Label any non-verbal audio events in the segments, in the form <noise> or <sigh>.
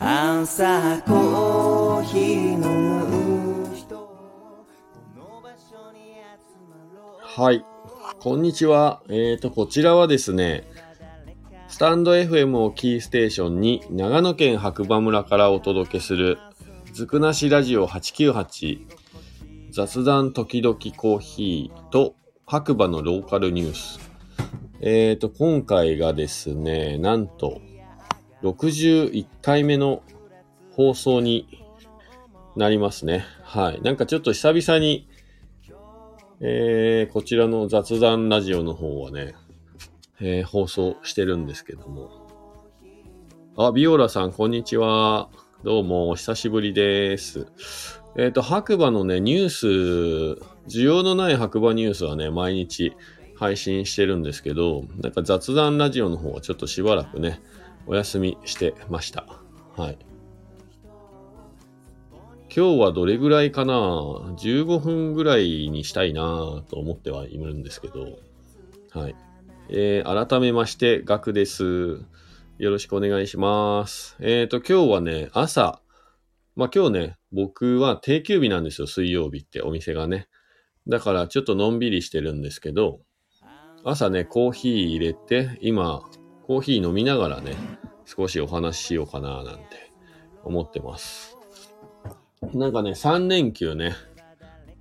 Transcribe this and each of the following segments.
朝コーヒー飲む人はい。こんにちは。えーと、こちらはですね、スタンド FM をキーステーションに長野県白馬村からお届けするずくなしラジオ898雑談時々コーヒーと白馬のローカルニュース。えーと、今回がですね、なんと61回目の放送になりますね。はい。なんかちょっと久々にえー、こちらの雑談ラジオの方はね、えー放送してるんですけども。あ、ビオラさん、こんにちは。どうも、お久しぶりです。えっ、と、白馬のね、ニュース、需要のない白馬ニュースはね、毎日配信してるんですけど、なんか雑談ラジオの方はちょっとしばらくね、お休みしてました。はい。今日はどれぐらいかな ?15 分ぐらいにしたいなと思ってはいるんですけど。はい。えー、改めまして、ガクです。よろしくお願いします。えっ、と、今日はね、朝、まあ今日ね、僕は定休日なんですよ、水曜日ってお店がね。だからちょっとのんびりしてるんですけど、朝ね、コーヒー入れて、今、コーヒー飲みながらね、少しお話ししようかななんて思ってます。なんかね、3連休ね、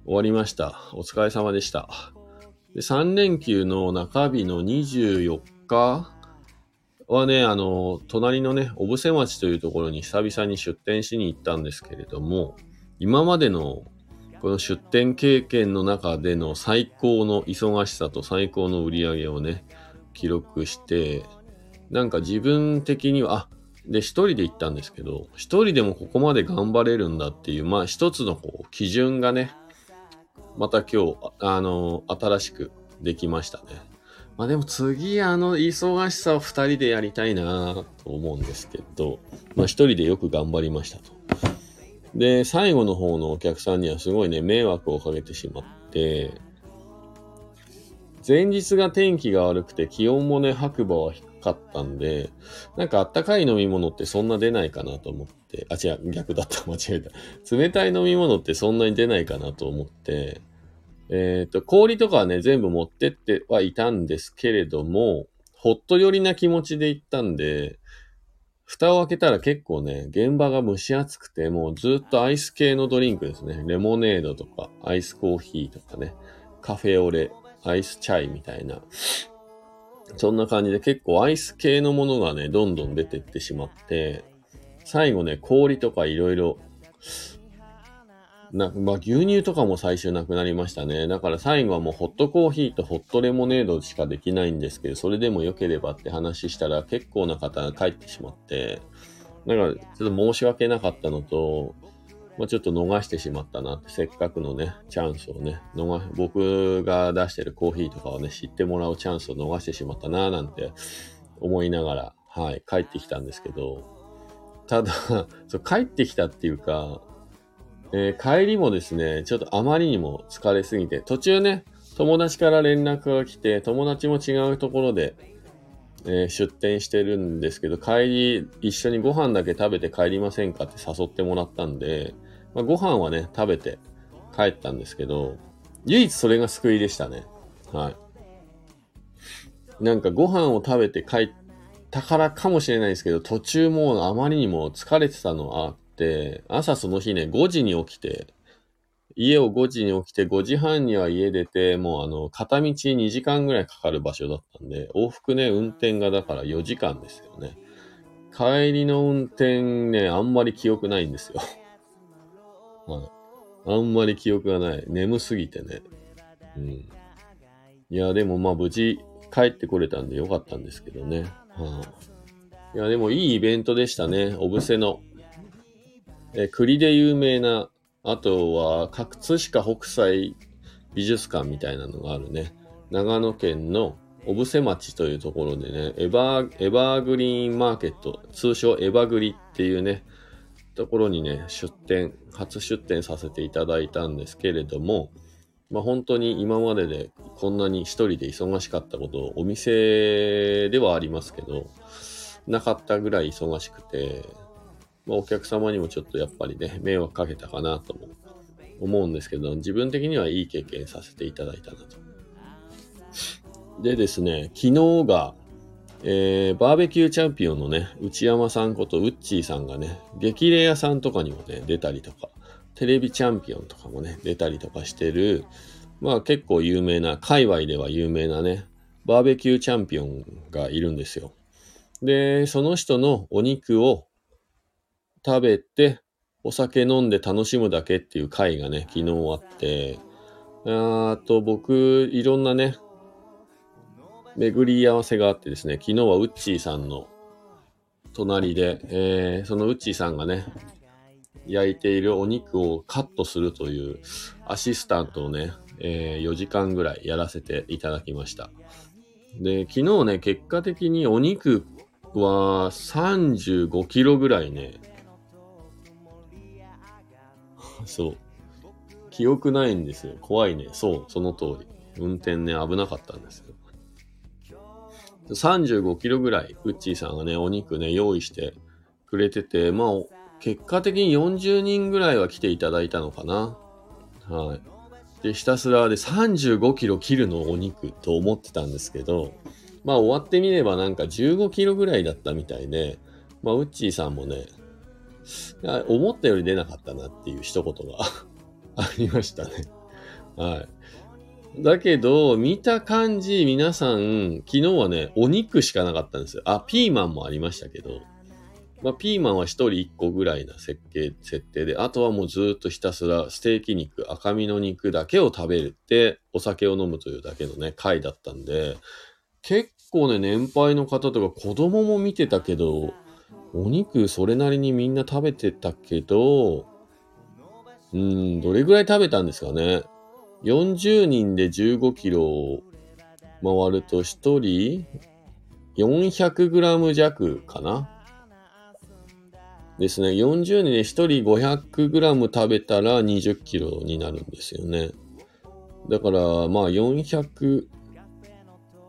終わりました。お疲れ様でした。で3連休の中日の24日はね、あの、隣のね、小布施町というところに久々に出店しに行ったんですけれども、今までのこの出店経験の中での最高の忙しさと最高の売り上げをね、記録して、なんか自分的には、あ、で、一人で行ったんですけど、一人でもここまで頑張れるんだっていう、まあ一つのこう、基準がね、また今日、あの、新しくできましたね。まあでも次、あの、忙しさを二人でやりたいなと思うんですけど、まあ一人でよく頑張りましたと。で、最後の方のお客さんにはすごいね、迷惑をかけてしまって、前日が天気が悪くて気温もね、白馬は低かったんで、なんかあったかい飲み物ってそんな出ないかなと思って、あ、違う、逆だった、間違えた。<laughs> 冷たい飲み物ってそんなに出ないかなと思って、えっ、と、氷とかはね、全部持ってってはいたんですけれども、ほっと寄りな気持ちで行ったんで、蓋を開けたら結構ね、現場が蒸し暑くて、もうずっとアイス系のドリンクですね。レモネードとか、アイスコーヒーとかね、カフェオレ、アイスチャイみたいな、そんな感じで結構アイス系のものがね、どんどん出てってしまって、最後ね、氷とかいろいろ、な、まあ、牛乳とかも最終なくなりましたね。だから最後はもうホットコーヒーとホットレモネードしかできないんですけど、それでも良ければって話したら結構な方が帰ってしまって、だからちょっと申し訳なかったのと、まあ、ちょっと逃してしまったなって、せっかくのね、チャンスをね、逃、僕が出してるコーヒーとかをね、知ってもらうチャンスを逃してしまったななんて思いながら、はい、帰ってきたんですけど、ただ、<laughs> そう帰ってきたっていうか、えー帰りもですね、ちょっとあまりにも疲れすぎて、途中ね、友達から連絡が来て、友達も違うところで、えー出店してるんですけど、帰り、一緒にご飯だけ食べて帰りませんかって誘ってもらったんで、まあ、ご飯はね、食べて帰ったんですけど、唯一それが救いでしたね。はい。なんかご飯を食べて帰ったからかもしれないですけど、途中もうあまりにも疲れてたのあって、朝その日ね、5時に起きて、家を5時に起きて5時半には家出て、もうあの、片道2時間ぐらいかかる場所だったんで、往復ね、運転がだから4時間ですよね。帰りの運転ね、あんまり記憶ないんですよ。はい。あんまり記憶がない。眠すぎてね。うん。いや、でもまあ無事帰ってこれたんでよかったんですけどね。はい。いや、でもいいイベントでしたね。小布施の。え、栗で有名な、あとは、葛飾北斎美術館みたいなのがあるね。長野県の小布施町というところでね、エバー、エバーグリーンマーケット、通称エバグリっていうね、ところにね、出店、初出店させていただいたんですけれども、まあ本当に今まででこんなに一人で忙しかったことを、お店ではありますけど、なかったぐらい忙しくて、まあ、お客様にもちょっとやっぱりね、迷惑かけたかなとも思うんですけど、自分的にはいい経験させていただいたなと。でですね、昨日が、えー、バーベキューチャンピオンのね、内山さんことウッチーさんがね、激レアさんとかにもね、出たりとか、テレビチャンピオンとかもね、出たりとかしてる、まあ結構有名な、界隈では有名なね、バーベキューチャンピオンがいるんですよ。で、その人のお肉を食べて、お酒飲んで楽しむだけっていう回がね、昨日あって、あと僕、いろんなね、巡り合わせがあってですね、昨日はウッチーさんの隣で、えー、そのウッチーさんがね、焼いているお肉をカットするというアシスタントをね、えー、4時間ぐらいやらせていただきました。で、昨日ね、結果的にお肉は35キロぐらいね、<laughs> そう。記憶ないんですよ。怖いね。そう、その通り。運転ね、危なかったんです。35キロぐらい、ウッチーさんがね、お肉ね、用意してくれてて、まあ、結果的に40人ぐらいは来ていただいたのかな。はい。で、ひたすらで35キロ切るのお肉と思ってたんですけど、まあ終わってみればなんか15キロぐらいだったみたいで、まあウッチーさんもね、思ったより出なかったなっていう一言が <laughs> ありましたね。はい。だけど、見た感じ、皆さん、昨日はね、お肉しかなかったんですよ。あ、ピーマンもありましたけど、まあ、ピーマンは一人一個ぐらいな設計、設定で、あとはもうずっとひたすらステーキ肉、赤身の肉だけを食べるって、お酒を飲むというだけのね、回だったんで、結構ね、年配の方とか子供も見てたけど、お肉それなりにみんな食べてたけど、うん、どれぐらい食べたんですかね。40人で15キロ回ると1人400グラム弱かな？ですね。40人で1人500グラム食べたら20キロになるんですよね。だから、まあ400、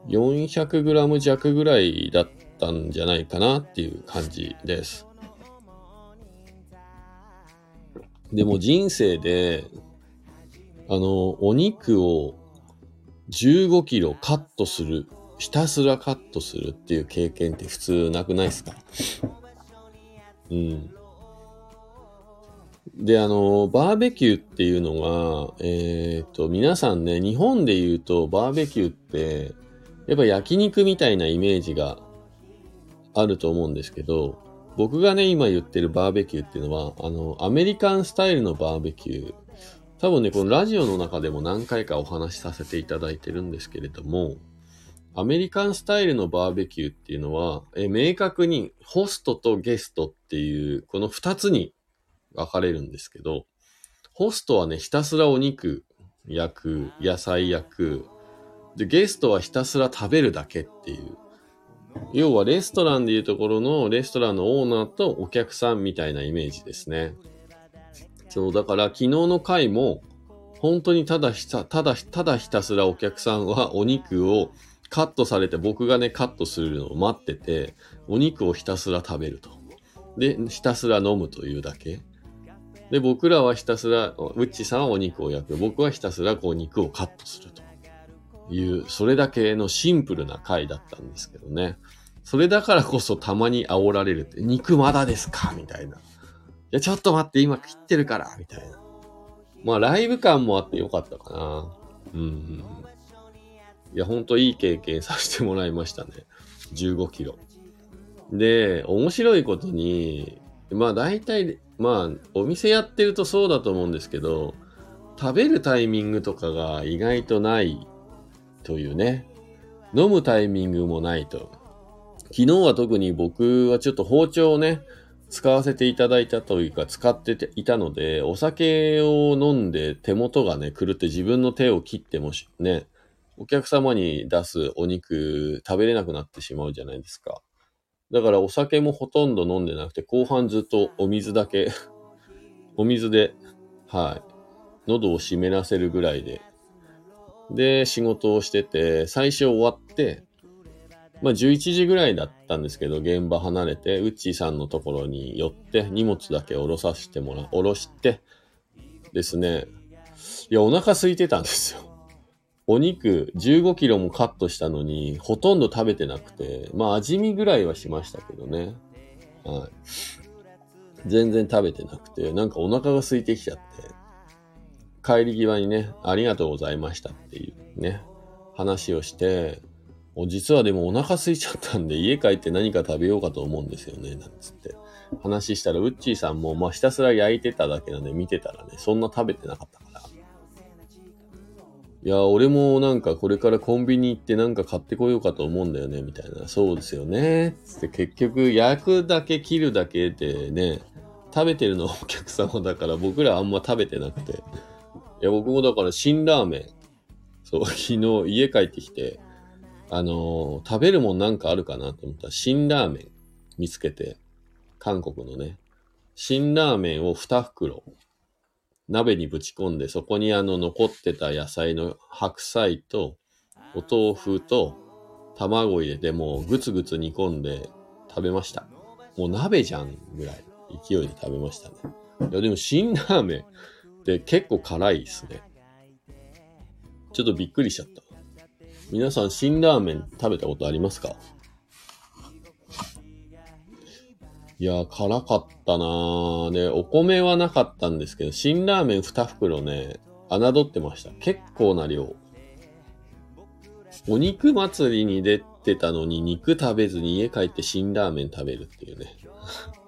400グラム弱ぐらいだったんじゃないかなっていう感じです。でも人生であの、お肉を15キロカットする、ひたすらカットするっていう経験って普通なくないですか？うん。で、あの、バーベキューっていうのが、えっ、と、皆さんね、日本で言うとバーベキューって、やっぱ焼肉みたいなイメージがあると思うんですけど、僕がね、今言ってるバーベキューっていうのは、あの、アメリカンスタイルのバーベキュー多分ね、このラジオの中でも何回かお話しさせていただいてるんですけれども、アメリカンスタイルのバーベキューっていうのは、え明確にホストとゲストっていう、この二つに分かれるんですけど、ホストはね、ひたすらお肉焼く、野菜焼く、で、ゲストはひたすら食べるだけっていう。要はレストランでいうところのレストランのオーナーとお客さんみたいなイメージですね。そう、だから昨日の回も、本当にただひた、ただ、ただひたすらお客さんはお肉をカットされて、僕がね、カットするのを待ってて、お肉をひたすら食べると。で、ひたすら飲むというだけ。で、僕らはひたすら、ウッチさんはお肉を焼く。僕はひたすらこう肉をカットするという、それだけのシンプルな回だったんですけどね。それだからこそたまに煽られるって、肉まだですか？みたいな。いや、ちょっと待って、今切ってるから、みたいな。まあ、ライブ感もあってよかったかな。うん。いや、ほんといい経験させてもらいましたね。15キロ。で、面白いことに、まあ大体、まあお店やってるとそうだと思うんですけど、食べるタイミングとかが意外とないというね。飲むタイミングもないと。昨日は特に僕はちょっと包丁をね、使わせていただいたというか、使っていたので、お酒を飲んで手元がね、狂って自分の手を切ってもし、ね、お客様に出すお肉食べれなくなってしまうじゃないですか。だからお酒もほとんど飲んでなくて、後半ずっとお水だけお水で、はい、喉を湿らせるぐらいで、で、仕事をしてて、最初終わって、まあ11時ぐらいだったんですけど、現場離れて、ウッチーさんのところに寄って、荷物だけ下ろさせてもら、下ろして、ですね、いや、お腹空いてたんですよ。お肉15キロもカットしたのに、ほとんど食べてなくて、まあ味見ぐらいはしましたけどね。はい。全然食べてなくて、なんかお腹が空いてきちゃって、帰り際にね、ありがとうございましたっていうね、話をして、実はでもお腹空いちゃったんで、家帰って何か食べようかと思うんですよね、なんつって。話したら、ウッチーさんも、まあ、ひたすら焼いてただけなんで見てたらね、そんな食べてなかったから。いや、俺もなんかこれからコンビニ行ってなんか買ってこようかと思うんだよね、みたいな。そうですよね。つって結局、焼くだけ切るだけでね、食べてるのはお客様だから僕らあんま食べてなくて。いや、僕もだから辛ラーメン。そう、昨日家帰ってきて、あのー食べるもんなんかあるかなと思ったら、辛ラーメン見つけて、韓国のね、辛ラーメンを2袋、鍋にぶち込んで、そこにあの残ってた野菜の白菜と、お豆腐と、卵入れてもうぐつぐつ煮込んで食べました。もう鍋じゃんぐらい勢いで食べましたね。いやでも辛ラーメンって結構辛いですね。ちょっとびっくりしちゃった。皆さん辛ラーメン食べたことありますか？いや、辛かったなー。で、お米はなかったんですけど、辛ラーメン2袋ね、侮ってました。結構な量。お肉祭りに出てたのに肉食べずに家帰って辛ラーメン食べるっていうね。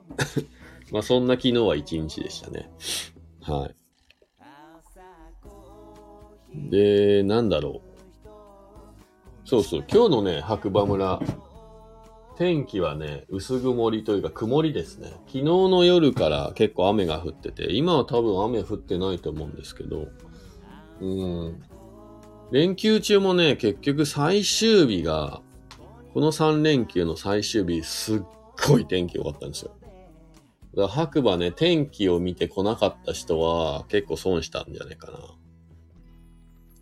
<laughs> まあそんな昨日は一日でしたね。はい。で、なんだろう。そうそう、今日のね、白馬村、天気はね、薄曇りというか曇りですね。昨日の夜から結構雨が降ってて、今は多分雨降ってないと思うんですけど、うん。連休中もね、結局最終日が、この3連休の最終日、すっごい天気良かったんですよ。だから白馬ね、天気を見て来なかった人は結構損したんじゃないかな。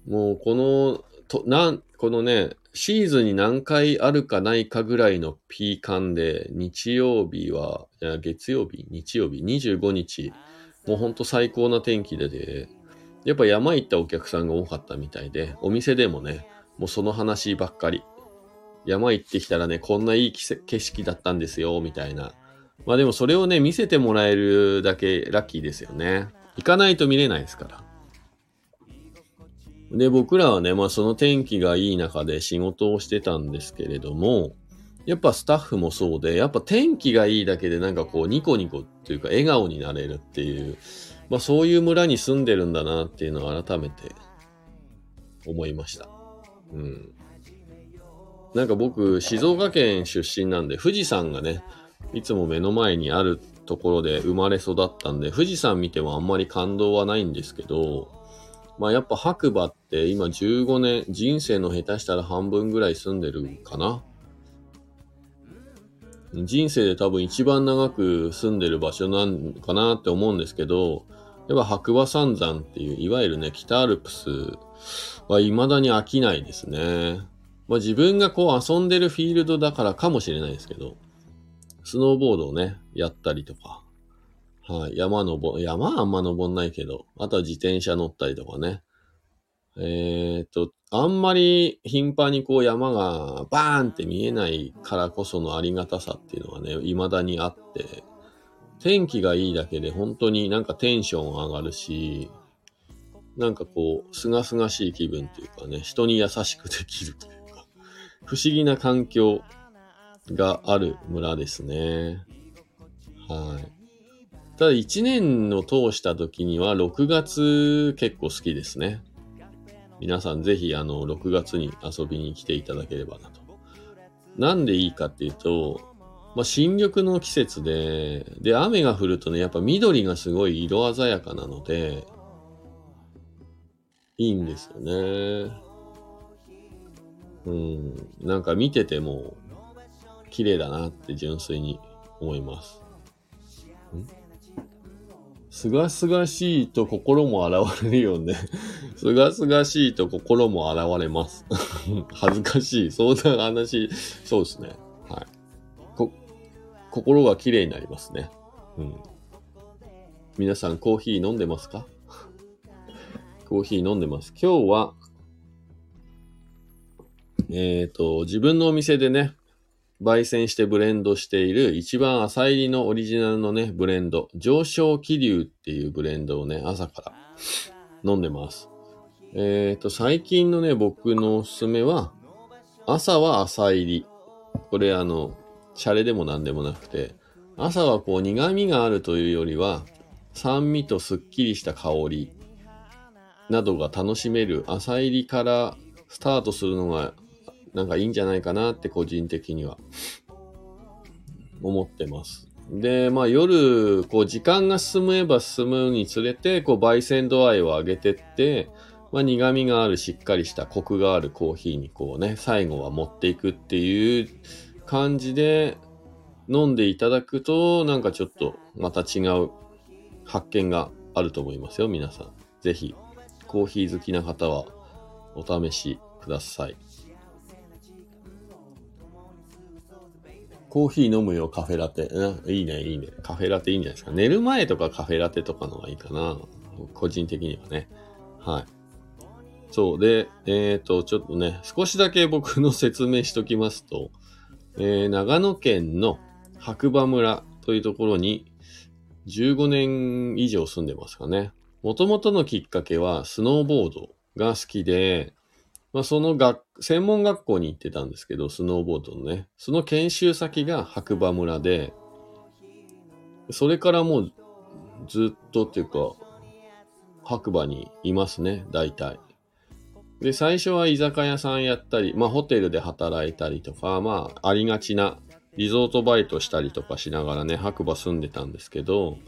もうこの、と、なん、このね、シーズンに何回あるかないかぐらいのピーカンで、日曜日は、いや月曜日、日曜日、25日、もうほんと最高な天気でで、やっぱ山行ったお客さんが多かったみたいで、お店でもね、もうその話ばっかり。山行ってきたらね、こんないい景色だったんですよ、みたいな。まあでもそれをね、見せてもらえるだけラッキーですよね。行かないと見れないですから。で、僕らはね、まあその天気がいい中で仕事をしてたんですけれども、やっぱスタッフもそうで、やっぱ天気がいいだけでなんかこうニコニコっていうか笑顔になれるっていう、まあそういう村に住んでるんだなっていうのを改めて思いました。うん。なんか僕、静岡県出身なんで、富士山がね、いつも目の前にあるところで生まれ育ったんで、富士山見てもあんまり感動はないんですけど、まあやっぱ白馬って今15年、人生の下手したら半分ぐらい住んでるかな。人生で多分一番長く住んでる場所なんかなって思うんですけど、やっぱ白馬三山っていう、いわゆるね、北アルプスは未だに飽きないですね。まあ自分がこう遊んでるフィールドだからかもしれないですけど、スノーボードをね、やったりとか、はい、山登、山はあんま登んないけど、あとは自転車乗ったりとかね。えー、っと、あんまり頻繁にこう山がバーンって見えないからこそのありがたさっていうのがね、未だにあって、天気がいいだけで本当になんかテンション上がるし、なんかこう、すがすがしい気分というかね、人に優しくできるというか、不思議な環境がある村ですね。はい。ただ1年を通した時には6月結構好きですね。皆さんぜひあの6月に遊びに来ていただければなと。なんでいいかっていうと、まあ、新緑の季節で、で、雨が降るとね、やっぱ緑がすごい色鮮やかなので、いいんですよね。うん。なんか見てても、綺麗だなって純粋に思います。ん？すがすがしいと心も現れるよね。<laughs> すがすがしいと心も現れます。<laughs> 恥ずかしい。そんな話、そうですね。はい。こ、心が綺麗になりますね。うん。皆さんコーヒー飲んでますか？<laughs> コーヒー飲んでます。今日は、えっ、と、自分のお店でね、焙煎してブレンドしている一番浅入りのオリジナルのね、ブレンド、上昇気流っていうブレンドをね、朝から飲んでます。えっ、と、最近のね、僕のおすすめは、朝は浅入り。これあの、シャレでも何でもなくて、朝はこう苦味があるというよりは、酸味とすっきりした香りなどが楽しめる朝入りからスタートするのがなんかいいんじゃないかなって個人的には思ってます。で、まあ夜、こう時間が進めば進むにつれて、こう焙煎度合いを上げてって、まあ苦味があるしっかりしたコクがあるコーヒーにこうね、最後は持っていくっていう感じで飲んでいただくと、なんかちょっとまた違う発見があると思いますよ、皆さん。ぜひ、コーヒー好きな方はお試しください。コーヒー飲むよ、カフェラテ。いいね、いいね。カフェラテいいんじゃないですか。寝る前とかカフェラテとかのがいいかな。個人的にはね。はい。そう。で、えっ、と、ちょっとね、少しだけ僕の説明しときますと、えー長野県の白馬村というところに15年以上住んでますかね。もともとのきっかけはスノーボードが好きで、まあ、その学、専門学校に行ってたんですけど、スノーボードのね、その研修先が白馬村で、それからもうずっとっていうか、白馬にいますね、大体。で、最初は居酒屋さんやったり、まあホテルで働いたりとか、まあありがちなリゾートバイトしたりとかしながらね、白馬住んでたんですけど、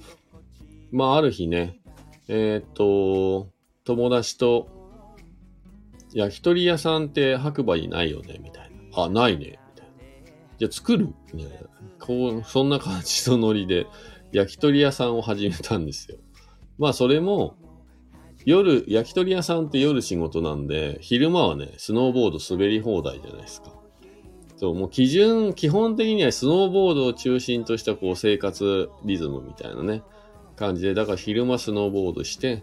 まあある日ね、えーっと、友達と、焼き鳥屋さんって白馬にないよねみたいな。あ、ないねみたいな。じゃあ作るみたいな。こう、そんな感じのノリで、焼き鳥屋さんを始めたんですよ。まあそれも、夜、焼き鳥屋さんって夜仕事なんで、昼間はね、スノーボード滑り放題じゃないですか。そう、もう基準、基本的にはスノーボードを中心としたこう生活リズムみたいなね、感じで、だから昼間スノーボードして、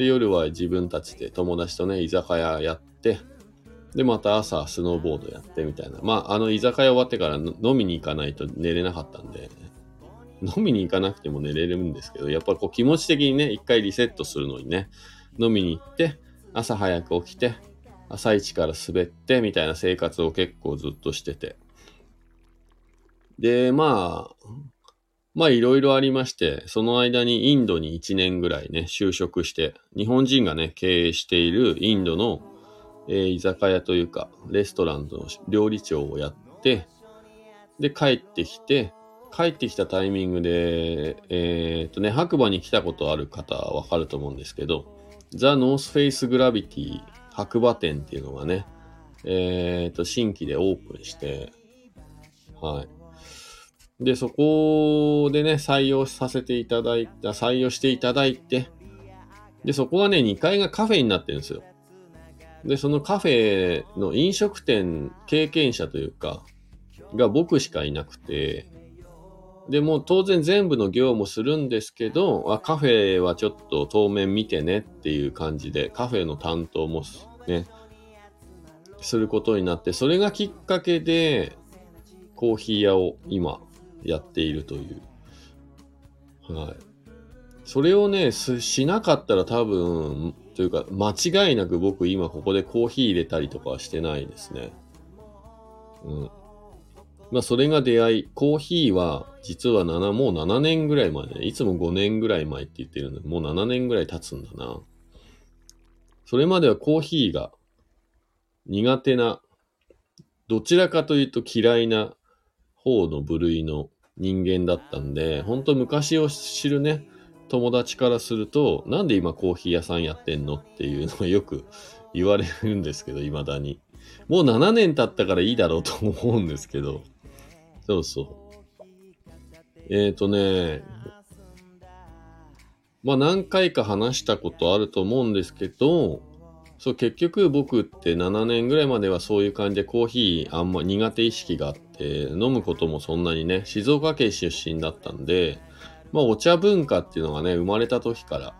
で、夜は自分たちで友達とね、居酒屋やって、で、また朝スノーボードやってみたいな。まあ、あの居酒屋終わってから飲みに行かないと寝れなかったんで、飲みに行かなくても寝れるんですけど、やっぱりこう気持ち的にね、一回リセットするのにね、飲みに行って、朝早く起きて、朝一から滑って、みたいな生活を結構ずっとしてて。で、まあ、まあいろいろありまして、その間にインドに1年ぐらいね、就職して、日本人がね、経営しているインドの、えー居酒屋というか、レストランの料理長をやって、で、帰ってきて、帰ってきたタイミングで、えーっとね、白馬に来たことある方はわかると思うんですけど、ザ・ノースフェイス・グラビティ白馬店っていうのがね、えーっと、新規でオープンして、はい。で、そこでね、採用させていただいた、採用していただいて、で、そこはね、2階がカフェになってるんですよ。で、そのカフェの飲食店経験者というか、が僕しかいなくて、で、もう当然全部の業務するんですけど、あカフェはちょっと当面見てねっていう感じで、カフェの担当もね、することになって、それがきっかけで、コーヒー屋を今やっているという。はい。それをね、しなかったら多分、というか、間違いなく僕今ここでコーヒー入れたりとかはしてないですね。うん。まあ、それが出会い。コーヒーは、実は7、もう7年ぐらい前ね。いつも5年ぐらい前って言ってるので、もう7年ぐらい経つんだな。それまではコーヒーが苦手な、どちらかというと嫌いな方の部類の人間だったんで、本当昔を知るね、友達からすると、なんで今コーヒー屋さんやってんのっていうのがよく言われるんですけど、未だに。もう7年経ったからいいだろうと思うんですけど、そうそう。えっ、ー、とね、まあ何回か話したことあると思うんですけど、そう、結局僕って7年ぐらいまではそういう感じでコーヒーあんま苦手意識があって、飲むこともそんなにね、静岡県出身だったんで、まあお茶文化っていうのがね、生まれた時から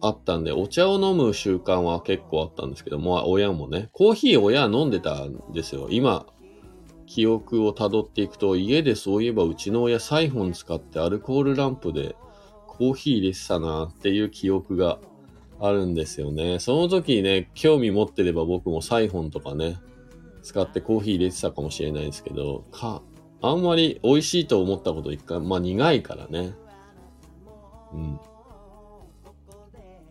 あったんで、お茶を飲む習慣は結構あったんですけども、親もね、コーヒー親飲んでたんですよ。今、記憶をたどっていくと、家でそういえばうちの親サイフォン使ってアルコールランプでコーヒー入れてたなっていう記憶があるんですよね。その時ね、興味持ってれば僕もサイフォンとかね、使ってコーヒー入れてたかもしれないですけど、か、あんまり美味しいと思ったこと一回、まあ苦いからね。うん。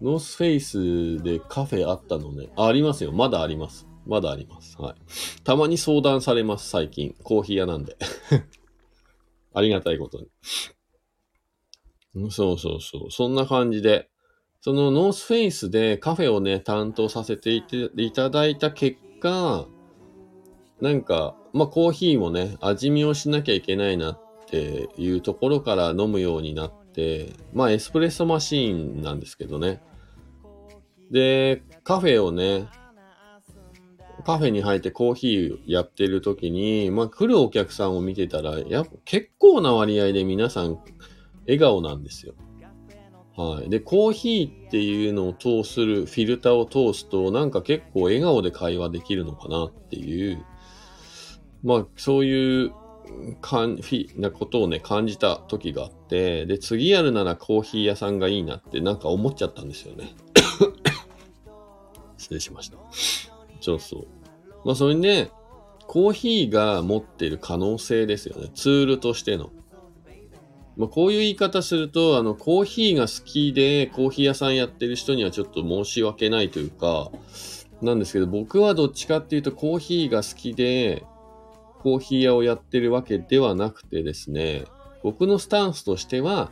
ノースフェイスでカフェあったのね。あ、ありますよ。まだあります。まだあります。はい。たまに相談されます、最近。コーヒー屋なんで。<laughs> ありがたいことに。そうそうそう。そんな感じで、そのノースフェイスでカフェをね、担当させていただいた結果、なんか、まあコーヒーもね、味見をしなきゃいけないなっていうところから飲むようになって、まあエスプレッソマシーンなんですけどね。で、カフェをね、カフェに入ってコーヒーやってる時に、まあ来るお客さんを見てたら、や結構な割合で皆さん笑顔なんですよ。はい。で、コーヒーっていうのを通する、フィルターを通すと、なんか結構笑顔で会話できるのかなっていう、まあ、そういう、かん、フィ、なことをね、感じた時があって、で、次やるならコーヒー屋さんがいいなってなんか思っちゃったんですよね。<coughs> 失礼しました。そうそう。まあ、それにね、コーヒーが持ってる可能性ですよね。ツールとしての。まあ、こういう言い方すると、あの、コーヒーが好きで、コーヒー屋さんやってる人にはちょっと申し訳ないというか、なんですけど、僕はどっちかっていうと、コーヒーが好きで、コーヒー屋をやってるわけではなくてですね、僕のスタンスとしては、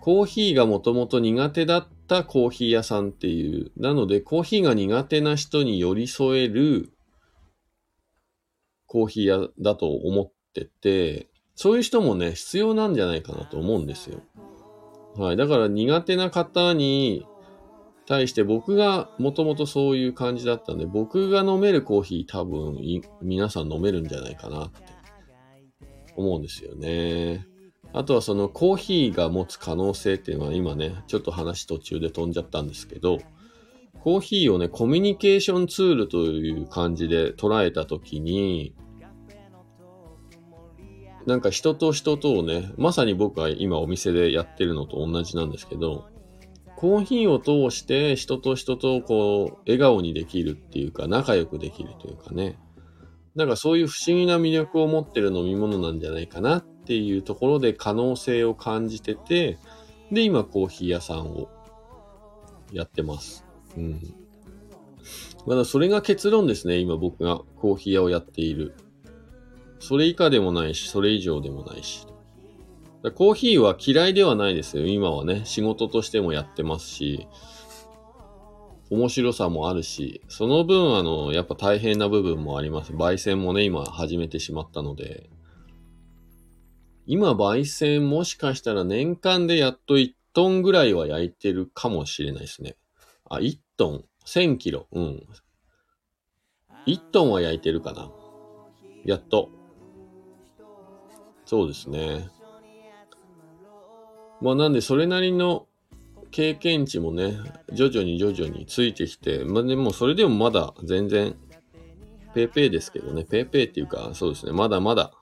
コーヒーがもともと苦手だったコーヒー屋さんっていう、なので、コーヒーが苦手な人に寄り添えるコーヒー屋だと思ってて、そういう人もね、必要なんじゃないかなと思うんですよ。はい。だから苦手な方に対して僕がもともとそういう感じだったんで、僕が飲めるコーヒー多分皆さん飲めるんじゃないかなって思うんですよね。あとはそのコーヒーが持つ可能性っていうのは今ね、ちょっと話途中で飛んじゃったんですけど、コーヒーをね、コミュニケーションツールという感じで捉えたときに、なんか人と人とをね、まさに僕が今お店でやってるのと同じなんですけど、コーヒーを通して人と人とこう、笑顔にできるっていうか、仲良くできるというかね。なんかそういう不思議な魅力を持ってる飲み物なんじゃないかなっていうところで可能性を感じてて、で、今コーヒー屋さんをやってます。うん。まだそれが結論ですね、今僕がコーヒー屋をやっている。それ以下でもないし、それ以上でもないし。コーヒーは嫌いではないですよ。今はね、仕事としてもやってますし、面白さもあるし、その分、あの、やっぱ大変な部分もあります。焙煎もね、今始めてしまったので、今、焙煎もしかしたら年間でやっと1トンぐらいは焼いてるかもしれないですね。あ、1トン、1000キロ、うん。1トンは焼いてるかな。やっと。そうですね。まあなんでそれなりの経験値もね、徐々に徐々についてきて、まあでもそれでもまだ全然、ペーペーですけどね、ペーペーっていうか、そうですね、まだまだ、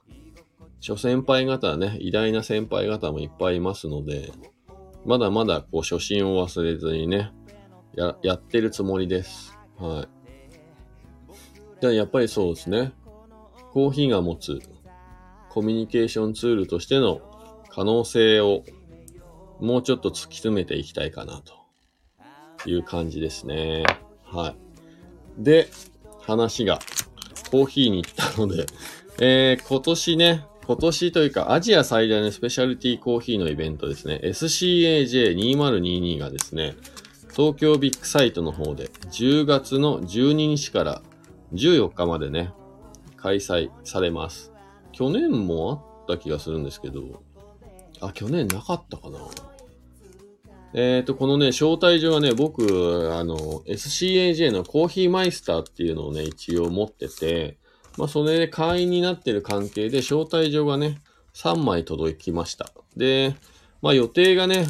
諸先輩方ね、偉大な先輩方もいっぱいいますので、まだまだこう初心を忘れずにね、や、やってるつもりです。はい。でやっぱりそうですね、コーヒーが持つコミュニケーションツールとしての可能性をもうちょっと突き詰めていきたいかなという感じですね。はい。で、話がコーヒーに行ったので、えー、今年ね、今年というかアジア最大のスペシャルティーコーヒーのイベントですね、SCAJ2022 がですね、東京ビッグサイトの方で10月の12日から14日までね、開催されます。去年もあった気がするんですけど、あ、去年なかったかな。えっ、と、このね、招待状はね、僕、あの、SCAJ のコーヒーマイスターっていうのをね、一応持ってて、まあ、それで会員になってる関係で、招待状がね、3枚届きました。で、まあ、予定がね、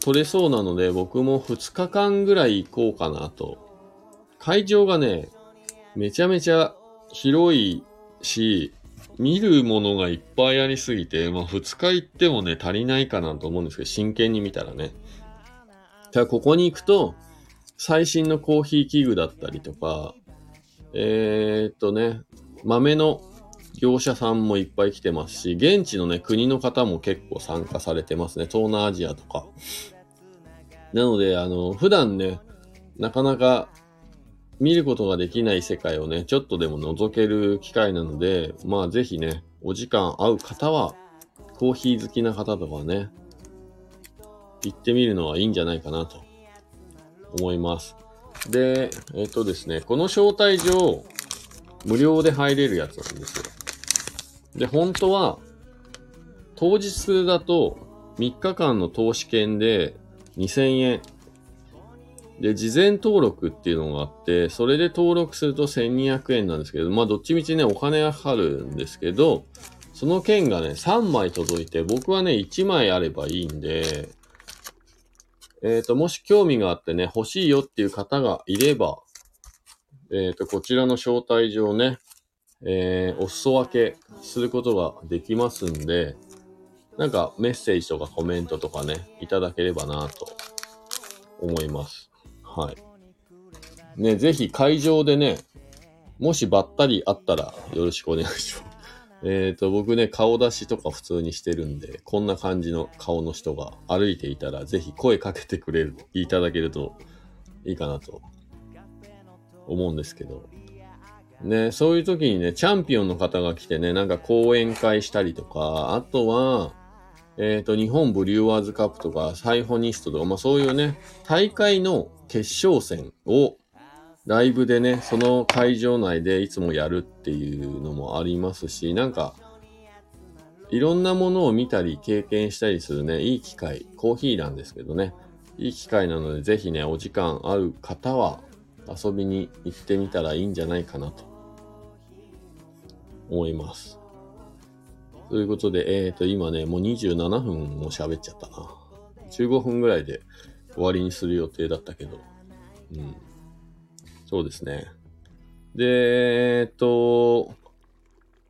取れそうなので、僕も2日間ぐらい行こうかなと。会場がね、めちゃめちゃ広いし、見るものがいっぱいありすぎて、まあ2日行ってもね、足りないかなと思うんですけど、真剣に見たらね。ただここに行くと、最新のコーヒー器具だったりとか、えー、っとね、豆の業者さんもいっぱい来てますし、現地のね、国の方も結構参加されてますね。東南アジアとか。なので、あの、普段ね、なかなか見ることができない世界をね、ちょっとでも覗ける機会なので、まあぜひね、お時間合う方は、コーヒー好きな方とかね、行ってみるのはいいんじゃないかなと思います。で、えっ、とですね、この招待状、無料で入れるやつなんですよ。で、本当は、当日だと3日間の投資券で2000円。で、事前登録っていうのがあって、それで登録すると1200円なんですけど、まあどっちみちね、お金がかかるんですけど、その券がね、3枚届いて、僕はね、1枚あればいいんで、えっ、ー、と、もし興味があってね、欲しいよっていう方がいれば、えっ、ー、と、こちらの招待状ね、えー、お裾分けすることができますんで、なんかメッセージとかコメントとかね、いただければなと思います。はい。ね、ぜひ会場でね、もしばったりあったらよろしくお願いします。<laughs> えっ、と、僕ね、顔出しとか普通にしてるんで、こんな感じの顔の人が歩いていたら、ぜひ声かけてくれる、いただけるといいかなと思うんですけど。ね、そういう時にね、チャンピオンの方が来てね、なんか講演会したりとか、あとは、えっ、ー、と、日本ブリュワーズカップとか、サイフォニストとか、まあそういうね、大会の決勝戦をライブでね、その会場内でいつもやるっていうのもありますし、なんか、いろんなものを見たり経験したりするね、いい機会、コーヒーなんですけどね、いい機会なので、ぜひね、お時間ある方は遊びに行ってみたらいいんじゃないかなと思います。ということで、えっ、ー、と、今ね、もう27分も喋っちゃったな。15分ぐらいで終わりにする予定だったけど。うん。そうですね。で、えっ、ー、と、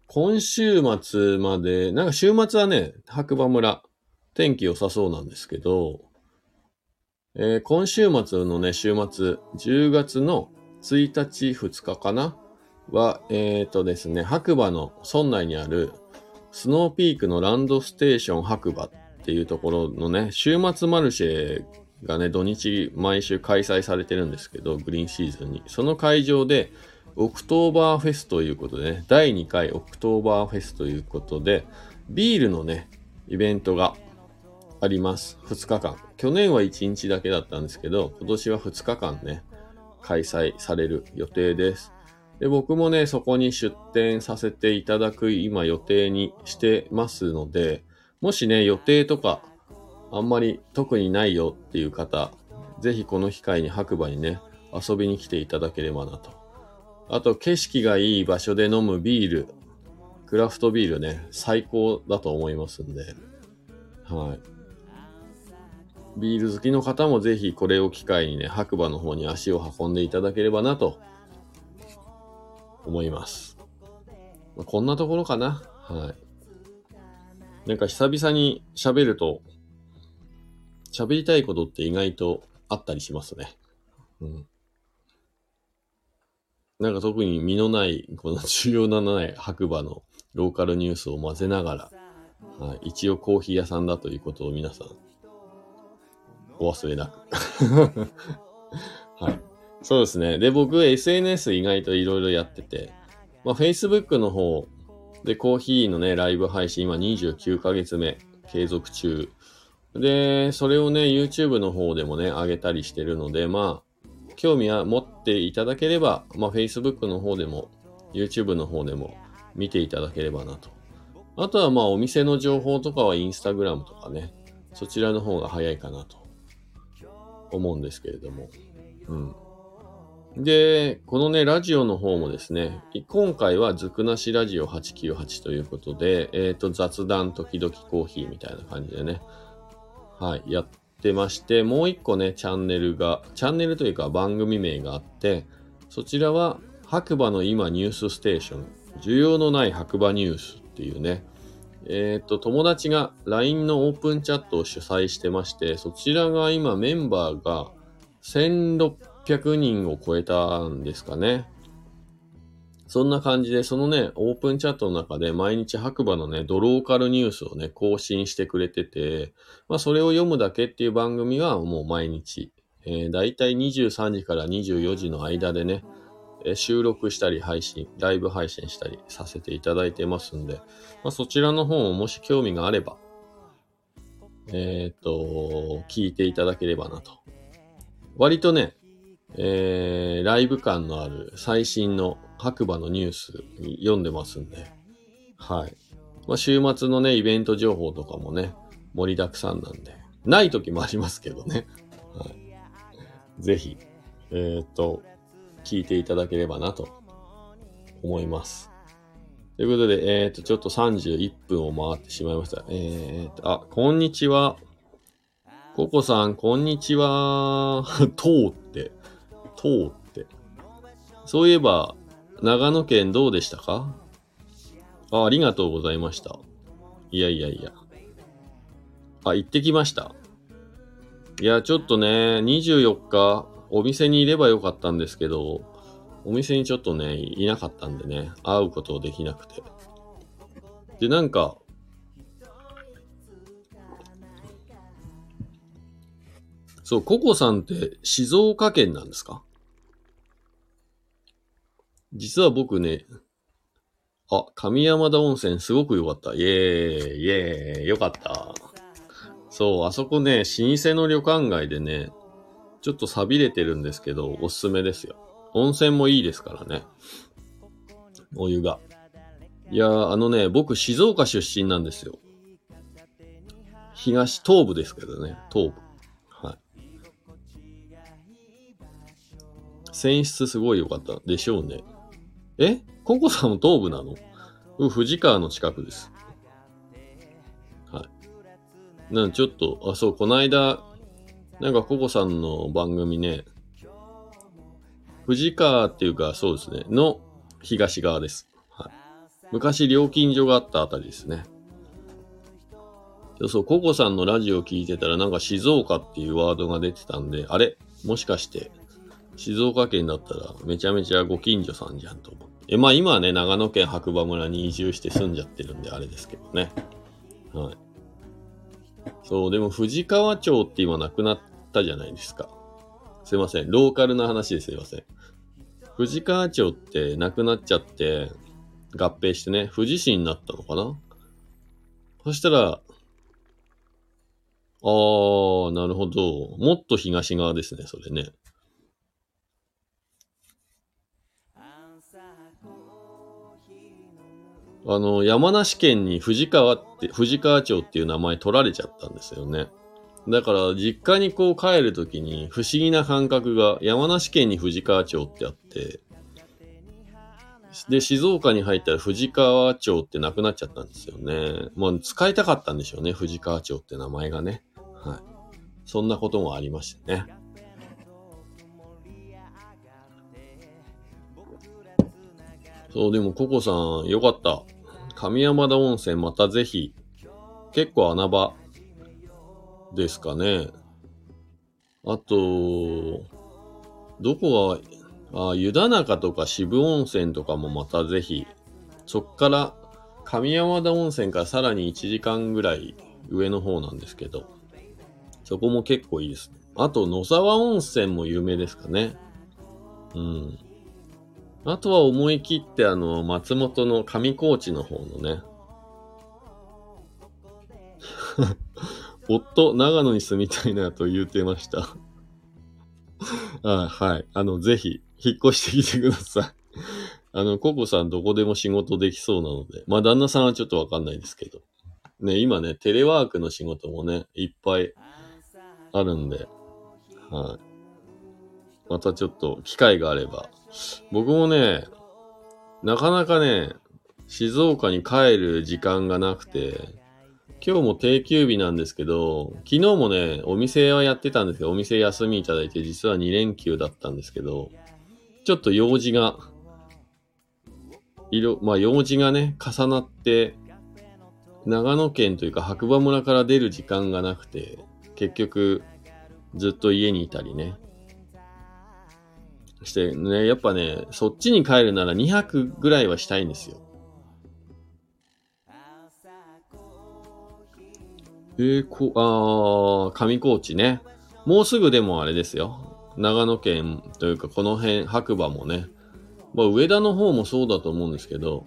今週末まで、なんか週末はね、白馬村、天気良さそうなんですけど、えー、今週末のね、週末、10月の1日、2日かな？は、えっ、ー、とですね、白馬の村内にあるスノーピークのランドステーション白馬っていうところのね、週末マルシェがね、土日毎週開催されてるんですけど、グリーンシーズンに。その会場で、オクトーバーフェスということでね、第2回オクトーバーフェスということで、ビールのね、イベントがあります。2日間。去年は1日だけだったんですけど、今年は2日間ね、開催される予定です。で、僕もね、そこに出店させていただく今予定にしてますので、もしね、予定とか、あんまり特にないよっていう方、ぜひこの機会に白馬にね、遊びに来ていただければなと。あと、景色がいい場所で飲むビール、クラフトビールね、最高だと思いますんで、はい。ビール好きの方もぜひこれを機会にね、白馬の方に足を運んでいただければなと思います。まあ、こんなところかな。はい。なんか久々に喋ると、喋りたいことって意外とあったりしますね。うん。なんか特に身のない、この重要なない白馬のローカルニュースを混ぜながら、はい、一応コーヒー屋さんだということを皆さん、お忘れなく。はい。そうですね。で、僕、SNS 意外といろいろやってて、まあ、Facebook の方でコーヒーのね、ライブ配信、今29ヶ月目、継続中。で、それをね、YouTube の方でもね、上げたりしてるので、まあ、興味は持っていただければ、まあ、Facebook の方でも、YouTube の方でも見ていただければなと。あとはまあ、お店の情報とかは Instagram とかね、そちらの方が早いかなと思うんですけれども。うん。で、このね、ラジオの方もですね、今回はずくなしラジオ898ということで、えっ、と、雑談時々コーヒーみたいな感じでね、はい、やってまして、もう一個ね、チャンネルが、チャンネルというか番組名があって、そちらは、白馬の今ニュースステーション、需要のない白馬ニュースっていうね、えっ、と、友達が LINE のオープンチャットを主催してまして、そちらが今メンバーが1600 800人を超えたんですかね。そんな感じで、そのね、オープンチャットの中で毎日白馬のね、ドローカルニュースをね、更新してくれてて、まあそれを読むだけっていう番組はもう毎日、えー、だいたい23時から24時の間でね、えー収録したり配信、ライブ配信したりさせていただいてますんで、まあ、そちらの方ももし興味があれば、えっ、と、聞いていただければなと。割とね、えー、ライブ感のある最新の白馬のニュース読んでますんで、はい。まあ、週末のね、イベント情報とかもね、盛りだくさんなんで、ない時もありますけどね。はい。ぜひ、えっ、と、聞いていただければなと思います。ということで、えっ、と、ちょっと31分を回ってしまいました。えっ、と、あ、こんにちは。ココさん、こんにちは。<laughs> 通って、通って。そういえば、長野県どうでしたか？あありがとうございました。いやいやいや。あ、行ってきました。いや、ちょっとね、24日、お店にいればよかったんですけど、お店にちょっとね、いなかったんでね、会うことできなくて。で、なんか、そう、ココさんって静岡県なんですか？実は僕ね、あ、上山田温泉すごく良かった。イエーイ、イエーイ、よかった。そう、あそこね、老舗の旅館街でね、ちょっと錆びれてるんですけど、おすすめですよ。温泉もいいですからね。お湯が。いやー、あのね、僕静岡出身なんですよ。東、東部ですけどね、東部。はい。泉質すごい良かったでしょうね。え？ココさんも東部なの、藤川の近くです。はい。なんちょっと、あ、そう、この間、なんかココさんの番組ね、藤川っていうか、そうですね、の東側です。はい。昔料金所があったあたりですね。そうそう、ココさんのラジオ聞いてたらなんか静岡っていうワードが出てたんで、あれ？もしかして、静岡県だったらめちゃめちゃご近所さんじゃんと思って。え、まあ今はね、長野県白馬村に移住して住んじゃってるんであれですけどね。はい。そう、でも藤川町って今なくなったじゃないですか。すいません。ローカルな話ですいません。藤川町ってなくなっちゃって、合併してね、富士市になったのかなそしたら、あー、なるほど。もっと東側ですね、それね。あの、山梨県に藤川って、藤川町っていう名前取られちゃったんですよね。だから、実家にこう帰るときに不思議な感覚が、山梨県に藤川町ってあって、で、静岡に入ったら藤川町ってなくなっちゃったんですよね。もう使いたかったんでしょうね、藤川町って名前がね。はい。そんなこともありましたね。そう、でもココさん、よかった。上山田温泉またぜひ、結構穴場ですかね。あと、どこが、あ、湯田中とか渋温泉とかもまたぜひ、そっから上山田温泉からさらに1時間ぐらい上の方なんですけど、そこも結構いいです。あと野沢温泉も有名ですかね。うん。あとは思い切ってあの、松本の上高地の方のね。夫、長野に住みたいなと言うてました。あはい。あの、ぜひ、引っ越してきてください。あの、ココさんどこでも仕事できそうなので。まあ、旦那さんはちょっとわかんないですけど。ね、今ね、テレワークの仕事もね、いっぱいあるんで。はい。またちょっと機会があれば。僕もね、なかなかね、静岡に帰る時間がなくて、今日も定休日なんですけど、昨日もね、お店はやってたんですけど、お店休みいただいて、実は2連休だったんですけど、ちょっと用事が、いろ、まあ用事がね、重なって、長野県というか白馬村から出る時間がなくて、結局、ずっと家にいたりね。してね、やっぱね、そっちに帰るなら2泊ぐらいはしたいんですよ。えー、こ、あー、上高地ね。もうすぐでもあれですよ。長野県というかこの辺、白馬もね。まあ上田の方もそうだと思うんですけど、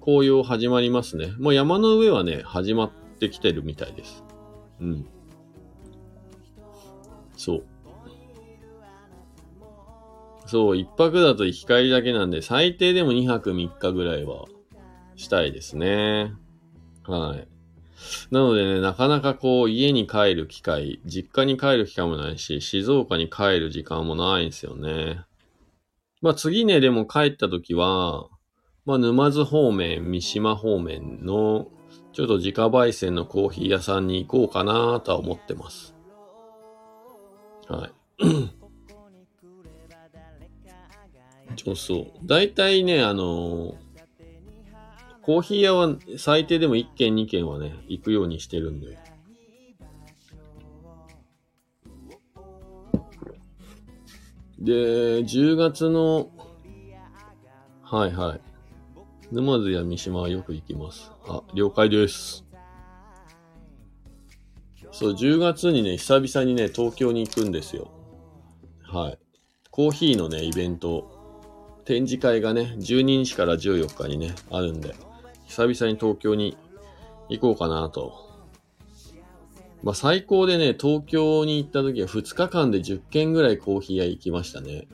紅葉始まりますね。もう山の上はね、始まってきてるみたいです。うん。そう。そう、一泊だと行き帰りだけなんで、最低でも2泊3日ぐらいはしたいですね。はい。なのでね、なかなかこう、家に帰る機会、実家に帰る機会もないし、静岡に帰る時間もないんですよね。まあ次ね、でも帰った時は、まあ沼津方面、三島方面の、ちょっと自家焙煎のコーヒー屋さんに行こうかなとは思ってます。はい。そうそう。大体ね、あのコーヒー屋は最低でも1軒2軒はね、行くようにしてるんで。で、10月の、はいはい。沼津や三島はよく行きます。あ、了解です。そう、10月にね、久々にね、東京に行くんですよ。はい。コーヒーのね、イベント、展示会がね、12日から14日にね、あるんで、久々に東京に行こうかなと。まあ最高でね、東京に行った時は2日間で10軒ぐらいコーヒー屋行きましたね。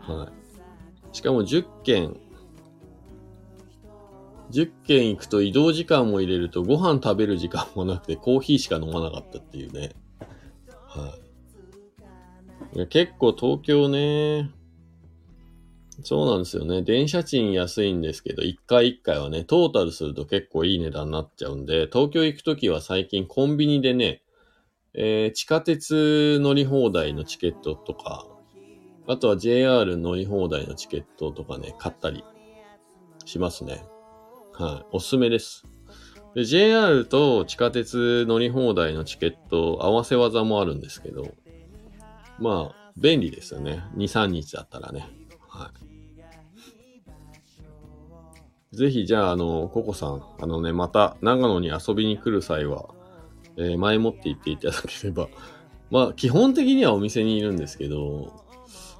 はい。しかも10軒、10軒行くと移動時間も入れるとご飯食べる時間もなくてコーヒーしか飲まなかったっていうね。はい。いや結構東京ね、そうなんですよね。電車賃安いんですけど、1回1回はね、トータルすると結構いい値段になっちゃうんで、東京行くときは最近コンビニでね、えー地下鉄乗り放題のチケットとか、あとは JR 乗り放題のチケットとかね、買ったりしますね。はい。おすすめです。で、JR と地下鉄乗り放題のチケット合わせ技もあるんですけど、まあ、便利ですよね。2、3日だったらね。はい。ぜひ、じゃあ、あの、ココさん、あのね、また、長野に遊びに来る際は、えー前もって言っていただければ、<laughs> まあ、基本的にはお店にいるんですけど、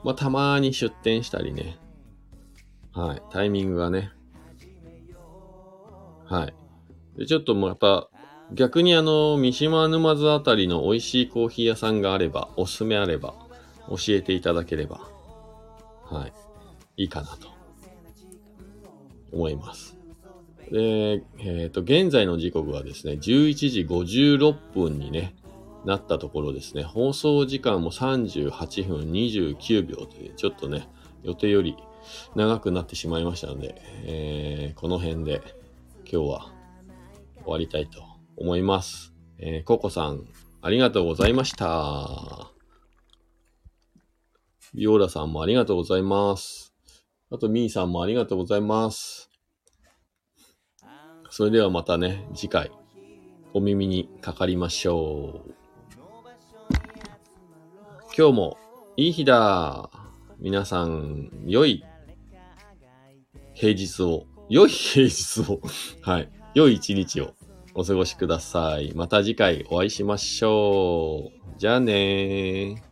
まあ、たまに出店したりね。はい。タイミングがね。はい。で、ちょっとまた、逆にあの、三島沼津あたりの美味しいコーヒー屋さんがあれば、おすすめあれば、教えていただければ、はい。いいかなと、思います。で、えっ、と、現在の時刻はですね、11時56分にね、なったところですね、放送時間も38分29秒という、ちょっとね、予定より長くなってしまいましたので、えーこの辺で今日は終わりたいと思います。えーココさん、ありがとうございました。ビオラさんもありがとうございます。あと、ミーさんもありがとうございます。それではまたね、次回、お耳にかかりましょう。今日もいい日だ。皆さん、良い平日を、良い平日を、<laughs> はい、良い一日をお過ごしください。また次回お会いしましょう。じゃあねー。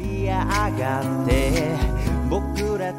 盛り上がって僕ら